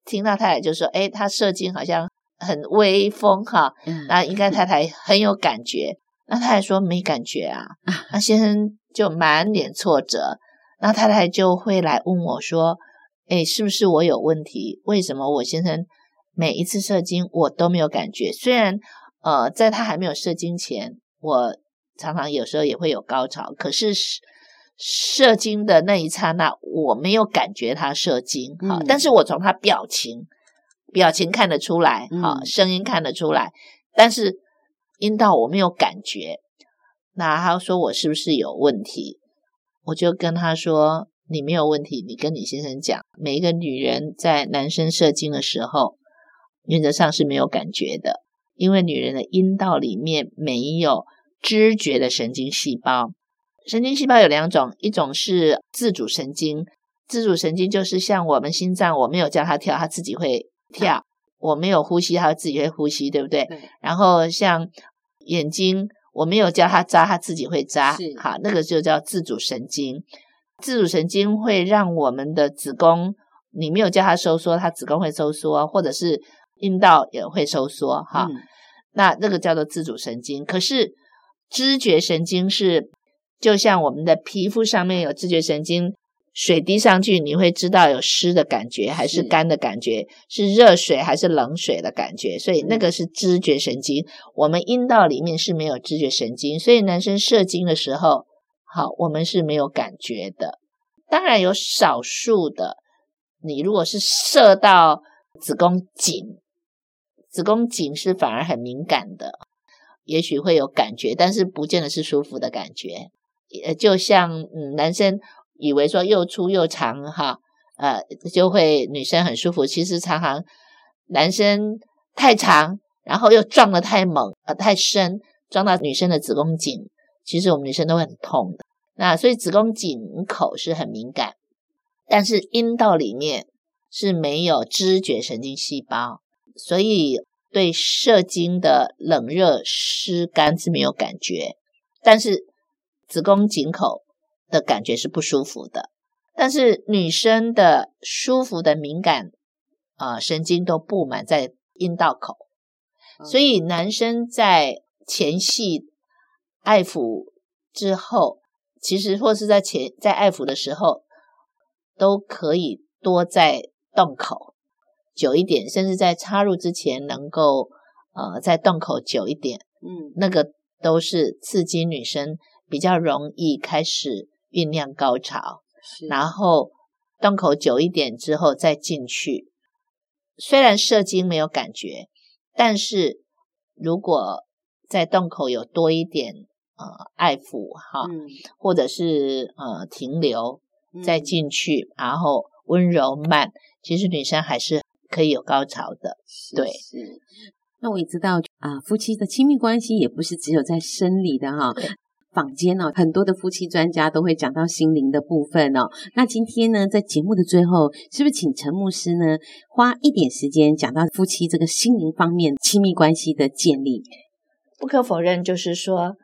听到太太就说：“哎，他射精好像很威风哈。”那应该太太很有感觉。那太太说没感觉啊。那先生就满脸挫折。那太太就会来问我说：“哎，是不是我有问题？为什么我先生每一次射精我都没有感觉？虽然。”呃，在他还没有射精前，我常常有时候也会有高潮。可是射精的那一刹那，我没有感觉他射精，好，嗯，但是我从他表情、表情看得出来，好，嗯，声音看得出来，但是阴道我没有感觉。那他说我是不是有问题？我就跟他说：“你没有问题，你跟你先生讲。每一个女人在男生射精的时候，原则上是没有感觉的，因为女人的阴道里面没有知觉的神经细胞。神经细胞有两种，一种是自主神经，自主神经就是像我们心脏，我没有叫它跳，它自己会跳；我没有呼吸，它自己会呼吸，对不对？对。然后像眼睛。我没有叫它眨，它自己会眨。是，好，那个就叫自主神经。自主神经会让我们的子宫，你没有叫它收缩，它子宫会收缩，或者是阴道也会收缩。哈、嗯，那那个叫做自主神经。可是知觉神经是，就像我们的皮肤上面有知觉神经。水滴上去，你会知道有湿的感觉还是干的感觉，是，是热水还是冷水的感觉，所以那个是知觉神经。我们阴道里面是没有知觉神经，所以男生射精的时候，好，我们是没有感觉的。当然有少数的，你如果是射到子宫颈，子宫颈是反而很敏感的，也许会有感觉，但是不见得是舒服的感觉。呃，就像嗯，男生。以为说又粗又长哈，呃，就会女生很舒服。其实常常男生太长，然后又撞得太猛，呃，太深，撞到女生的子宫颈，其实我们女生都会很痛的。那所以子宫颈口是很敏感，但是阴道里面是没有知觉神经细胞，所以对射精的冷热湿干是没有感觉，但是子宫颈口。的感觉是不舒服的，但是女生的舒服的敏感啊、呃、神经都布满在阴道口，所以男生在前戏爱抚之后，其实或是在前在爱抚的时候，都可以多在洞口久一点，甚至在插入之前能够呃在洞口久一点，嗯，那个都是刺激女生比较容易开始。酝酿高潮，然后洞口久一点之后再进去。虽然射精没有感觉，但是如果在洞口有多一点呃爱抚哈，嗯、或者是呃停留再进去，嗯、然后温柔慢，其实女生还是可以有高潮的。是对，是。那我也知道啊，夫妻的亲密关系也不是只有在生理的哈。坊间哦，很多的夫妻专家都会讲到心灵的部分哦。那今天呢，在节目的最后，是不是请陈牧师呢，花一点时间讲到夫妻这个心灵方面亲密关系的建立？不可否认，就是说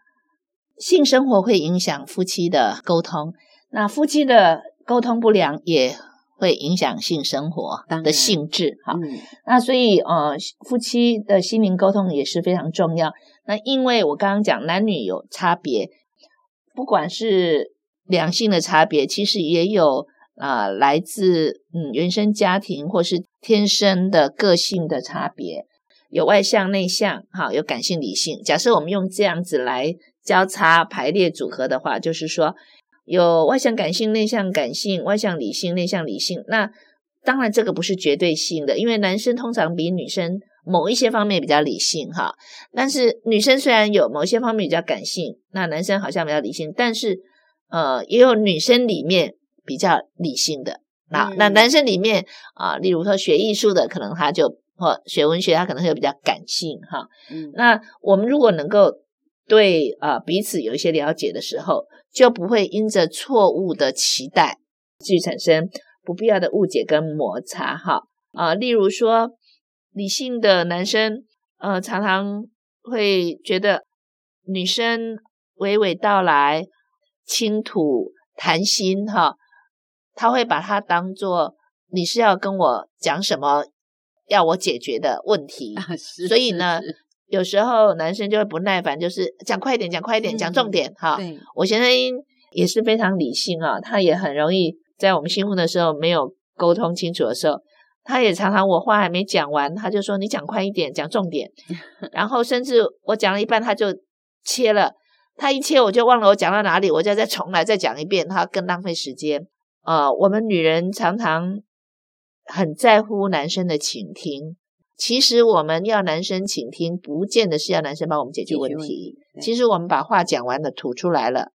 性生活会影响夫妻的沟通，那夫妻的沟通不良也会影响性生活的性质。哈，嗯、那所以呃，夫妻的心灵沟通也是非常重要。那因为我刚刚讲男女有差别，不管是两性的差别，其实也有啊、呃，来自嗯原生家庭或是天生的个性的差别，有外向内向，哈，有感性理性。假设我们用这样子来交叉排列组合的话，就是说有外向感性、内向感性、外向理性、内向理性。那当然这个不是绝对性的，因为男生通常比女生。某一些方面比较理性哈，但是女生虽然有某一些方面比较感性，那男生好像比较理性，但是呃，也有女生里面比较理性的，那、嗯、那男生里面啊、呃，例如说学艺术的，可能他就或学文学，他可能会比较感性哈。嗯，那我们如果能够对啊、呃、彼此有一些了解的时候，就不会因着错误的期待去产生不必要的误解跟摩擦哈啊、呃，例如说。理性的男生，呃，常常会觉得女生娓娓道来、倾吐、谈心，哈，他会把它当做你是要跟我讲什么，要我解决的问题。啊、所以呢，有时候男生就会不耐烦，就是讲快一点，讲快一点，讲重点，哈。对，我先生也是非常理性啊，他也很容易在我们新婚的时候没有沟通清楚的时候。他也常常我话还没讲完，他就说你讲快一点，讲重点。然后甚至我讲了一半，他就切了。他一切我就忘了我讲到哪里，我就再重来再讲一遍，他更浪费时间。呃，我们女人常常很在乎男生的倾听。其实我们要男生倾听，不见得是要男生帮我们解决问题。其实我们把话讲完了，吐出来了，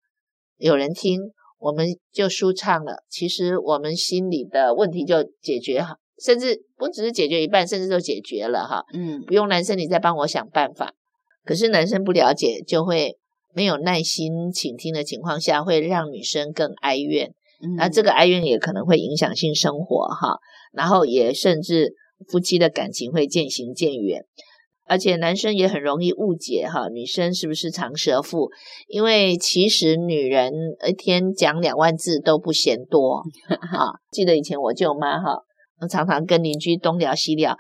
有人听，我们就舒畅了。其实我们心里的问题就解决好，甚至不只是解决一半，甚至都解决了哈。嗯，不用男生你再帮我想办法。可是男生不了解，就会没有耐心倾听的情况下，会让女生更哀怨。嗯，那这个哀怨也可能会影响性生活哈，然后也甚至夫妻的感情会渐行渐远。而且男生也很容易误解哈，女生是不是长舌妇？因为其实女人一天讲两万字都不嫌多 啊。记得以前我舅妈哈，常常跟邻居东聊西聊，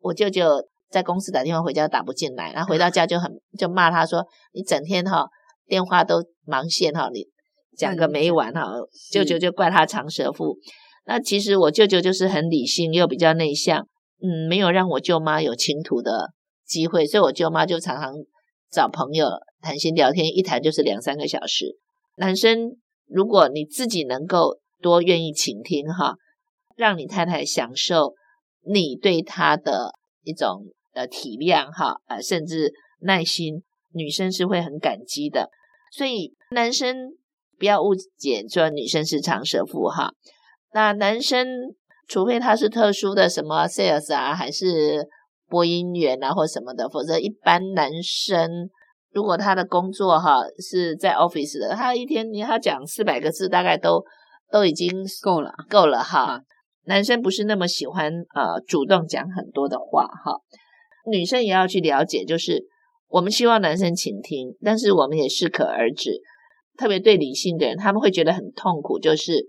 我舅舅在公司打电话回家打不进来，然后回到家就很就骂他说：“你整天哈电话都忙线哈，你讲个没完哈。”舅舅就怪他长舌妇。那其实我舅舅就是很理性又比较内向，嗯，没有让我舅妈有倾吐的机会，所以我舅妈就常常找朋友谈心聊天，一谈就是两三个小时。男生，如果你自己能够多愿意倾听哈，让你太太享受你对她的一种呃体谅哈，呃甚至耐心，女生是会很感激的。所以男生不要误解说女生是长舌妇哈。那男生除非他是特殊的什么 sales 啊，还是。播音员啊，或什么的，否则一般男生如果他的工作哈是在 office 的，他一天你要讲四百个字，大概都都已经够了，够了哈。男生不是那么喜欢呃主动讲很多的话哈，女生也要去了解，就是我们希望男生倾听，但是我们也适可而止。特别对理性的人，他们会觉得很痛苦，就是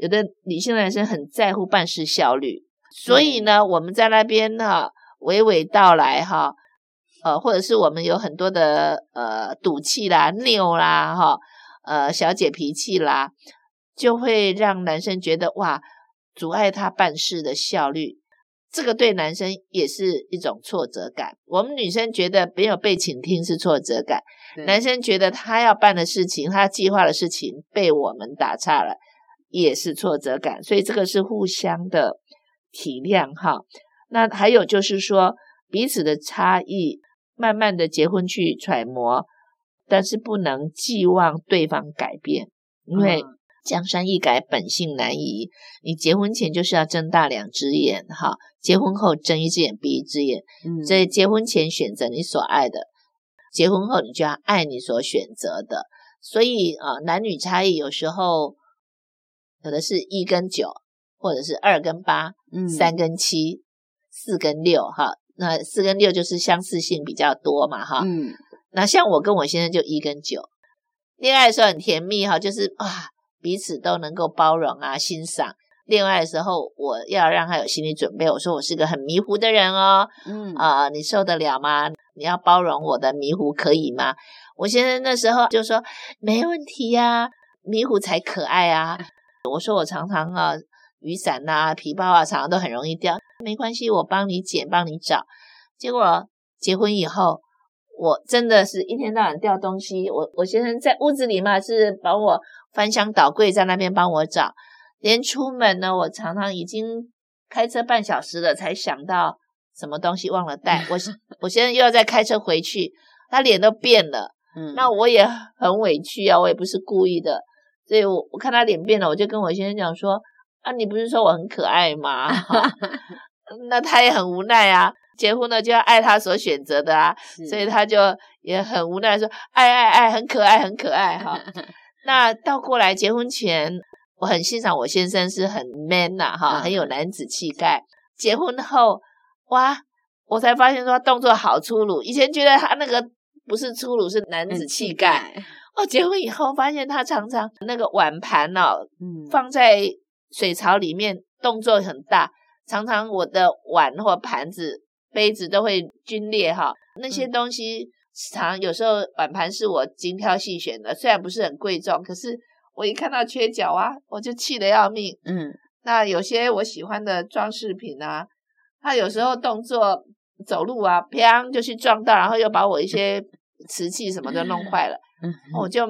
有的理性的男生很在乎办事效率，所以呢，我们在那边哈。娓娓道来哈，呃，或者是我们有很多的呃赌气啦、拗啦哈，呃小姐脾气啦，就会让男生觉得哇，阻碍他办事的效率，这个对男生也是一种挫折感。我们女生觉得没有被倾听是挫折感，男生觉得他要办的事情、他计划的事情被我们打岔了，也是挫折感。所以这个是互相的体谅哈。那还有就是说，彼此的差异，慢慢的结婚去揣摩，但是不能寄望对方改变，因为江山易改，本性难移。你结婚前就是要睁大两只眼，哈，结婚后睁一只眼闭一只眼。嗯，所以结婚前选择你所爱的，结婚后你就要爱你所选择的。所以啊，男女差异有时候有的是一跟九，或者是二跟八，嗯，三跟七。四跟六哈，那四跟六就是相似性比较多嘛哈。嗯，那像我跟我先生就一跟九，恋爱的时候很甜蜜哈，就是哇彼此都能够包容啊欣赏。恋爱的时候我要让他有心理准备，我说我是个很迷糊的人哦，嗯啊、呃，你受得了吗？你要包容我的迷糊可以吗？我先生那时候就说没问题呀、啊，迷糊才可爱啊。我说我常常啊。雨伞呐、啊，皮包啊，常常都很容易掉。没关系，我帮你捡，帮你找。结果结婚以后，我真的是一天到晚掉东西。我我先生在屋子里嘛，是把我翻箱倒柜，在那边帮我找。连出门呢，我常常已经开车半小时了，才想到什么东西忘了带。我我先生又要再开车回去，他脸都变了。嗯，那我也很委屈啊，我也不是故意的。所以我我看他脸变了，我就跟我先生讲说。啊，你不是说我很可爱吗？那他也很无奈啊。结婚了就要爱他所选择的啊，所以他就也很无奈说，爱爱爱，很可爱，很可爱哈。那倒过来，结婚前我很欣赏我先生是很 man 呐，哈，很有男子气概。结婚后，哇，我才发现说他动作好粗鲁。以前觉得他那个不是粗鲁，是男子气概。哦，结婚以后发现他常常那个碗盘哦，放在。水槽里面动作很大，常常我的碗或盘子、杯子都会龟裂哈。那些东西常有时候碗盘是我精挑细选的，虽然不是很贵重，可是我一看到缺角啊，我就气得要命。嗯，那有些我喜欢的装饰品啊，他有时候动作走路啊，砰就去撞到，然后又把我一些瓷器什么都弄坏了。嗯，我就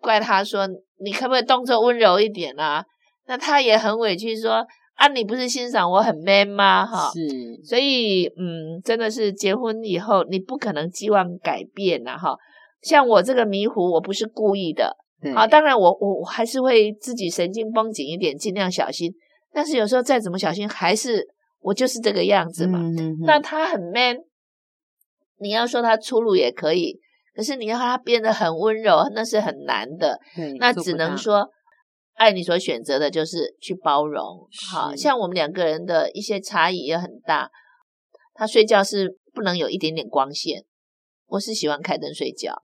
怪他说：“你可不可以动作温柔一点啊？”那他也很委屈说，啊，你不是欣赏我很 man 吗？哈，是，所以嗯，真的是结婚以后，你不可能寄望改变呐，哈。像我这个迷糊，我不是故意的，好，当然我我我还是会自己神经绷紧一点，尽量小心。但是有时候再怎么小心，还是我就是这个样子嘛。嗯、那他很 man，你要说他粗鲁也可以，可是你要他变得很温柔，那是很难的。那只能说，爱你所选择的就是去包容。好像我们两个人的一些差异也很大。他睡觉是不能有一点点光线，我是喜欢开灯睡觉。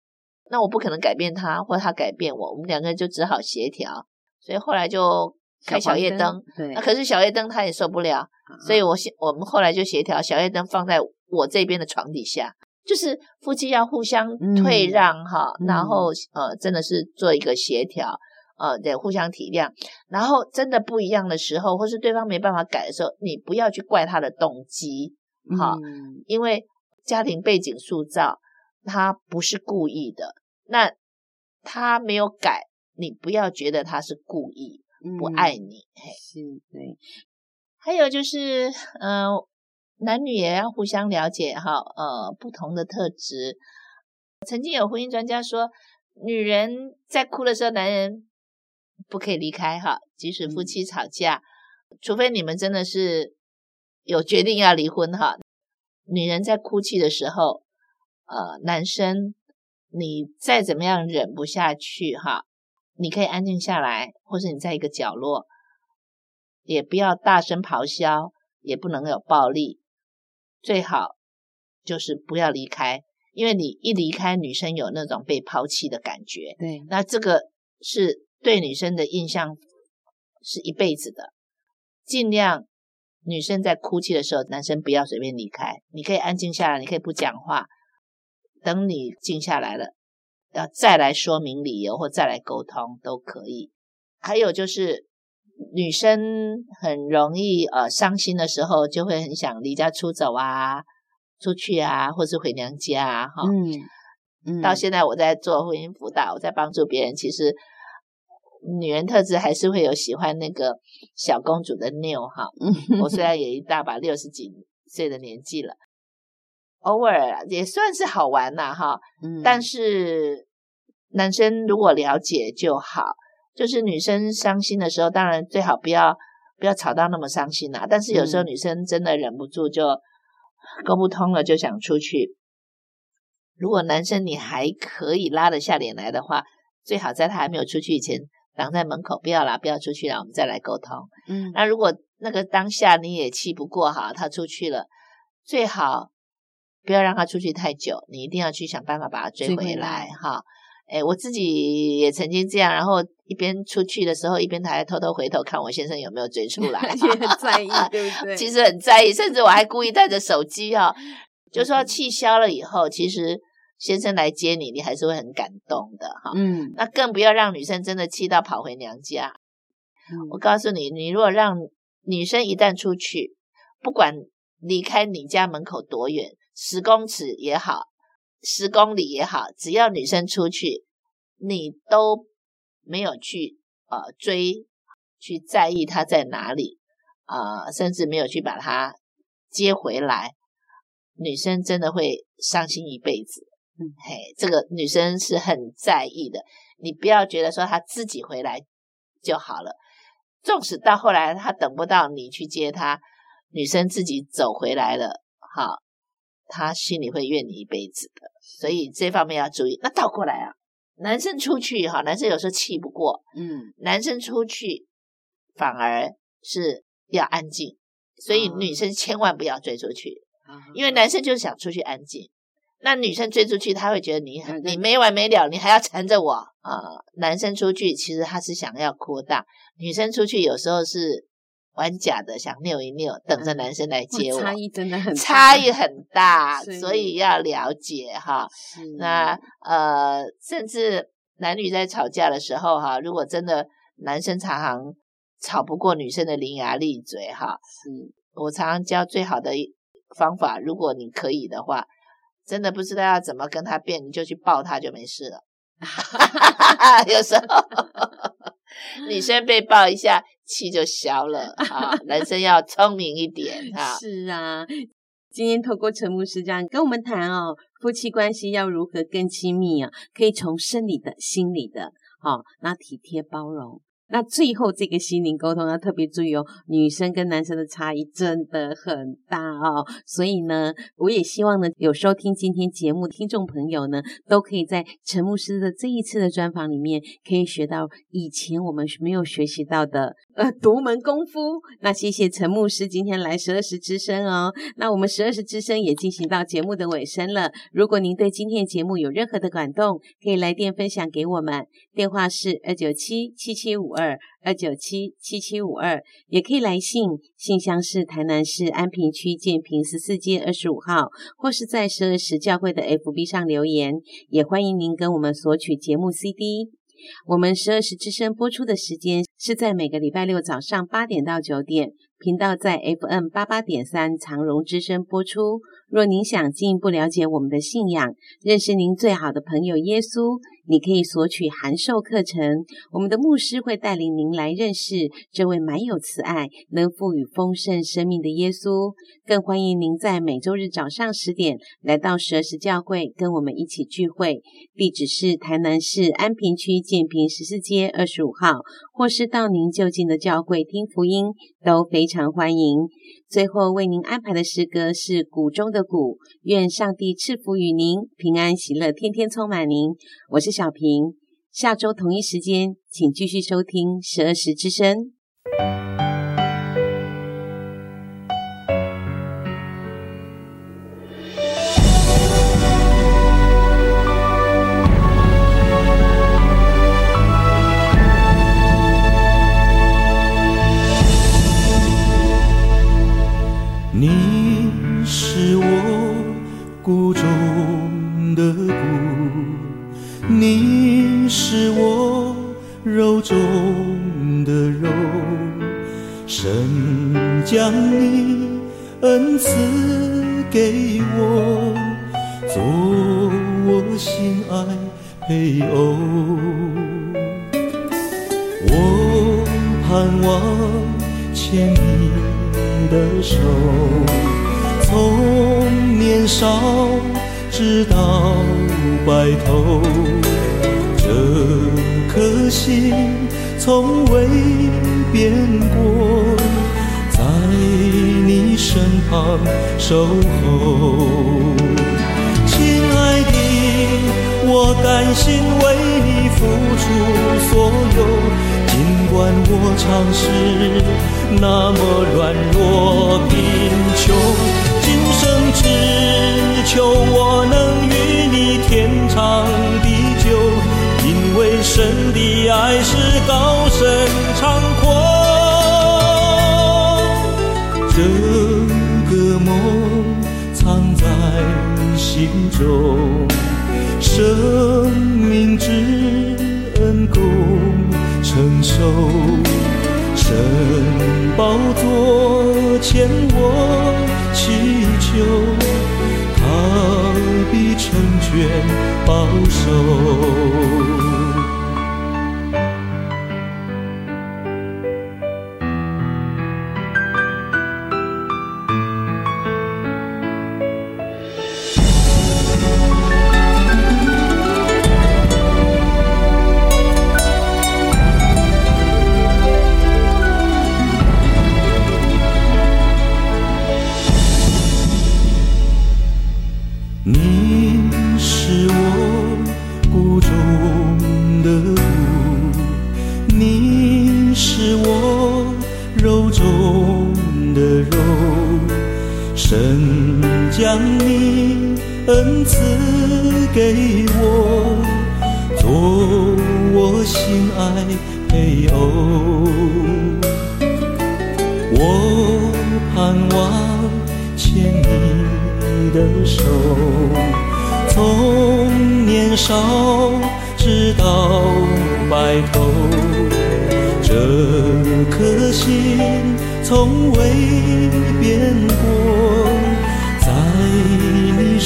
那我不可能改变他，或他改变我，我们两个人就只好协调。所以后来就开小夜灯。那可是小夜灯他也受不了，啊、所以我我们后来就协调，小夜灯放在我这边的床底下，就是夫妻要互相退让哈，嗯、然后呃，真的是做一个协调，呃，得互相体谅。然后真的不一样的时候，或是对方没办法改的时候，你不要去怪他的动机，哈，嗯、因为家庭背景塑造。他不是故意的，那他没有改，你不要觉得他是故意不爱你。是，对。还有就是，嗯、呃，男女也要互相了解哈，呃，不同的特质。曾经有婚姻专家说，女人在哭的时候，男人不可以离开哈，即使夫妻吵架，嗯、除非你们真的是有决定要离婚哈。女人在哭泣的时候。呃，男生，你再怎么样忍不下去哈，你可以安静下来，或是你在一个角落，也不要大声咆哮，也不能有暴力，最好就是不要离开，因为你一离开，女生有那种被抛弃的感觉，对，那这个是对女生的印象是一辈子的。尽量女生在哭泣的时候，男生不要随便离开，你可以安静下来，你可以不讲话。等你静下来了，要再来说明理由或再来沟通都可以。还有就是，女生很容易呃伤心的时候，就会很想离家出走啊，出去啊，或是回娘家啊。哈，嗯嗯。到现在我在做婚姻辅导，我在帮助别人，其实女人特质还是会有喜欢那个小公主的拗哈。嗯，我虽然也一大把六十几岁的年纪了。偶尔也算是好玩呐，哈，嗯，但是男生如果了解就好，就是女生伤心的时候，当然最好不要不要吵到那么伤心啦。但是有时候女生真的忍不住就沟不通了，就想出去。如果男生你还可以拉得下脸来的话，最好在他还没有出去以前挡在门口，不要啦，不要出去了，我们再来沟通。嗯，那如果那个当下你也气不过哈，他出去了，最好。不要让他出去太久，你一定要去想办法把他追回来哈。哎，我自己也曾经这样，然后一边出去的时候，一边还偷偷回头看我先生有没有追出来，也很在意，对不对？其实很在意，甚至我还故意带着手机哈，就说气消了以后，其实先生来接你，你还是会很感动的哈。嗯，那更不要让女生真的气到跑回娘家。嗯，我告诉你，你如果让女生一旦出去，不管离开你家门口多远。十公尺也好，十公里也好，只要女生出去，你都没有去呃追，去在意她在哪里啊、呃，甚至没有去把她接回来，女生真的会伤心一辈子。嗯，嘿，这个女生是很在意的，你不要觉得说她自己回来就好了，纵使到后来她等不到你去接她，女生自己走回来了，好。她心里会怨你一辈子的，所以这方面要注意。那倒过来啊，男生出去哈，男生有时候气不过，嗯，男生出去反而是要安静，所以女生千万不要追出去，嗯、因为男生就是想出去安静。那女生追出去，他会觉得你你没完没了，你还要缠着我啊、呃。男生出去其实他是想要扩大，女生出去有时候是。玩假的，想扭一扭，等着男生来接我，差异真的很大，差异很大，所以要了解哈。那呃，甚至男女在吵架的时候哈，如果真的男生常常吵不过女生的伶牙俐嘴哈，是我常常教最好的方法，如果你可以的话，真的不知道要怎么跟他辩，你就去抱他就没事了。有时候 女生被抱一下。气就消了 啊！男生要聪明一点 啊。是啊，今天透过陈牧师这样跟我们谈哦，夫妻关系要如何更亲密啊？可以从生理的、心理的好、哦，那体贴包容。那最后这个心灵沟通要特别注意哦，女生跟男生的差异真的很大哦，所以呢，我也希望呢，有收听今天节目听众朋友呢，都可以在陈牧师的这一次的专访里面，可以学到以前我们没有学习到的呃独门功夫。那谢谢陈牧师今天来十二时之声哦，那我们十二时之声也进行到节目的尾声了。如果您对今天的节目有任何的感动，可以来电分享给我们，电话是二九七七七五二二九七七七五二，也可以来信，信箱是台南市安平区建平十四街二十五号，或是在十二时教会的 FB 上留言，也欢迎您跟我们索取节目 CD。我们十二时之声播出的时间是在每个礼拜六早上八点到九点，频道在 FM 八八点三长荣之声播出。若您想进一步了解我们的信仰，认识您最好的朋友耶稣，你可以索取函授课程。我们的牧师会带领您来认识这位满有慈爱、能赋予丰盛生命的耶稣。更欢迎您在每周日早上十点来到十二时教会，跟我们一起聚会。地址是台南市安平区建平十四街二十五号，或是到您就近的教会听福音，都非常欢迎。最后为您安排的诗歌是谷中的谷，愿上帝赐福于您，平安喜乐，天天充满您。我是小平，下周同一时间，请继续收听十二时之声。中的柔，神将你恩赐给我，做我心爱配偶。我盼望牵你的手，从年少直到白头。这。心从未变过，在你身旁守候，亲爱的，我甘心为你付出所有。尽管我常是那么软弱贫穷，今生只求我能与你天长，神的爱是高深长阔。这个梦藏在心中，生命之恩共承受，神宝座前我祈求，他必成全保守。赐给我，做我心爱配偶。我盼望牵你的手，从年少直到白头，这颗心从未变过。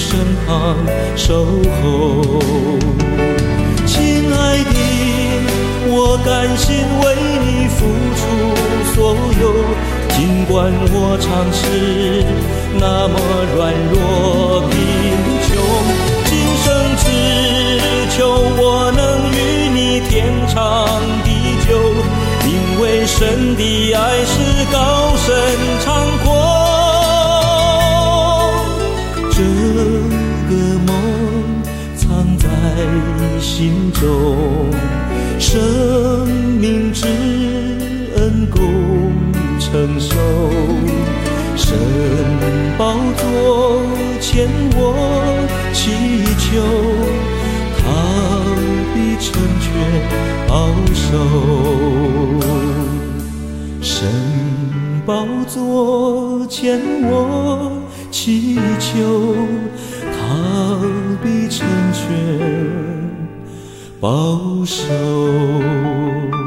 身旁守候，亲爱的，我甘心为你付出所有，尽管我尝试那么软弱贫穷，今生只求我能与你天长地久，因为神的爱是高深长。心中，生命之恩共承受，神宝座前我祈求。成全保守，神宝座前我祈求，他必成全保守。